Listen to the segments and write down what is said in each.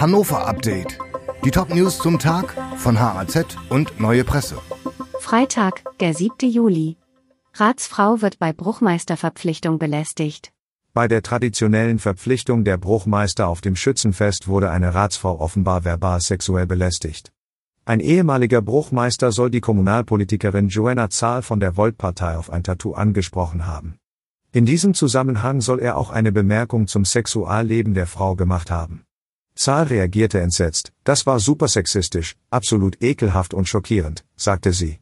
Hannover Update. Die Top-News zum Tag von HAZ und Neue Presse. Freitag, der 7. Juli. Ratsfrau wird bei Bruchmeisterverpflichtung belästigt. Bei der traditionellen Verpflichtung der Bruchmeister auf dem Schützenfest wurde eine Ratsfrau offenbar verbal sexuell belästigt. Ein ehemaliger Bruchmeister soll die Kommunalpolitikerin Joanna Zahl von der Volt-Partei auf ein Tattoo angesprochen haben. In diesem Zusammenhang soll er auch eine Bemerkung zum Sexualleben der Frau gemacht haben. Zahl reagierte entsetzt, das war super sexistisch, absolut ekelhaft und schockierend, sagte sie.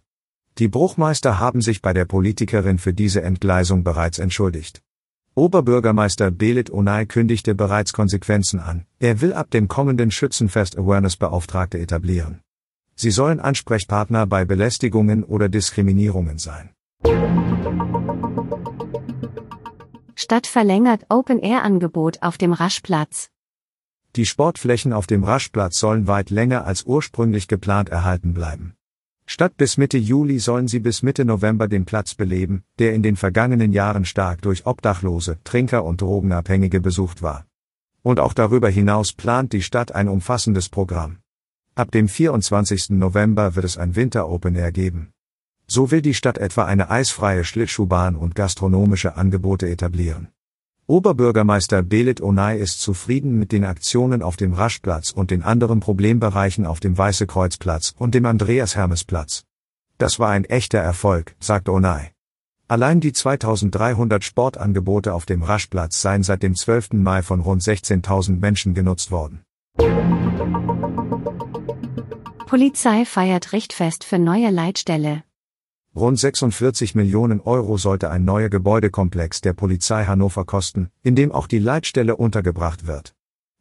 Die Bruchmeister haben sich bei der Politikerin für diese Entgleisung bereits entschuldigt. Oberbürgermeister Belit Onay kündigte bereits Konsequenzen an. Er will ab dem kommenden Schützenfest Awareness-Beauftragte etablieren. Sie sollen Ansprechpartner bei Belästigungen oder Diskriminierungen sein. Stadt verlängert Open-Air-Angebot auf dem Raschplatz. Die Sportflächen auf dem Raschplatz sollen weit länger als ursprünglich geplant erhalten bleiben. Statt bis Mitte Juli sollen sie bis Mitte November den Platz beleben, der in den vergangenen Jahren stark durch Obdachlose, Trinker und Drogenabhängige besucht war. Und auch darüber hinaus plant die Stadt ein umfassendes Programm. Ab dem 24. November wird es ein Winter Open Air geben. So will die Stadt etwa eine eisfreie Schlittschuhbahn und gastronomische Angebote etablieren. Oberbürgermeister Belit Onay ist zufrieden mit den Aktionen auf dem Raschplatz und den anderen Problembereichen auf dem Weiße Kreuzplatz und dem Andreas Hermes Platz. Das war ein echter Erfolg, sagt Onay. Allein die 2300 Sportangebote auf dem Raschplatz seien seit dem 12. Mai von rund 16.000 Menschen genutzt worden. Polizei feiert Richtfest für neue Leitstelle. Rund 46 Millionen Euro sollte ein neuer Gebäudekomplex der Polizei Hannover kosten, in dem auch die Leitstelle untergebracht wird.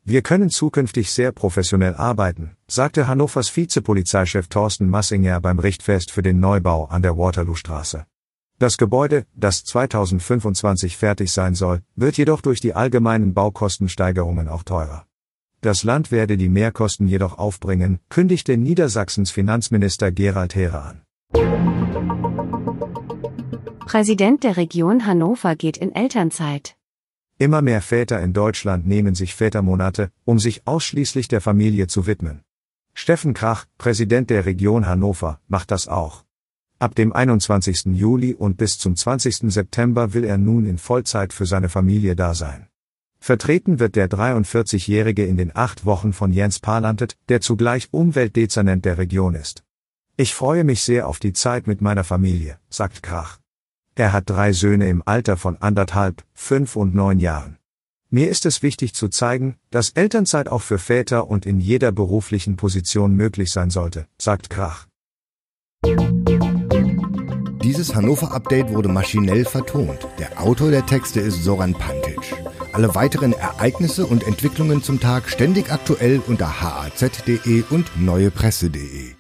Wir können zukünftig sehr professionell arbeiten, sagte Hannovers Vizepolizeichef Thorsten Massinger beim Richtfest für den Neubau an der Waterloostraße. Das Gebäude, das 2025 fertig sein soll, wird jedoch durch die allgemeinen Baukostensteigerungen auch teurer. Das Land werde die Mehrkosten jedoch aufbringen, kündigte Niedersachsens Finanzminister Gerald Heere an. Präsident der Region Hannover geht in Elternzeit. Immer mehr Väter in Deutschland nehmen sich Vätermonate, um sich ausschließlich der Familie zu widmen. Steffen Krach, Präsident der Region Hannover, macht das auch. Ab dem 21. Juli und bis zum 20. September will er nun in Vollzeit für seine Familie da sein. Vertreten wird der 43-Jährige in den acht Wochen von Jens Parlantet, der zugleich Umweltdezernent der Region ist. Ich freue mich sehr auf die Zeit mit meiner Familie, sagt Krach. Er hat drei Söhne im Alter von anderthalb, fünf und neun Jahren. Mir ist es wichtig zu zeigen, dass Elternzeit auch für Väter und in jeder beruflichen Position möglich sein sollte, sagt Krach. Dieses Hannover-Update wurde maschinell vertont. Der Autor der Texte ist Soran Pantic. Alle weiteren Ereignisse und Entwicklungen zum Tag ständig aktuell unter haz.de und neuepresse.de.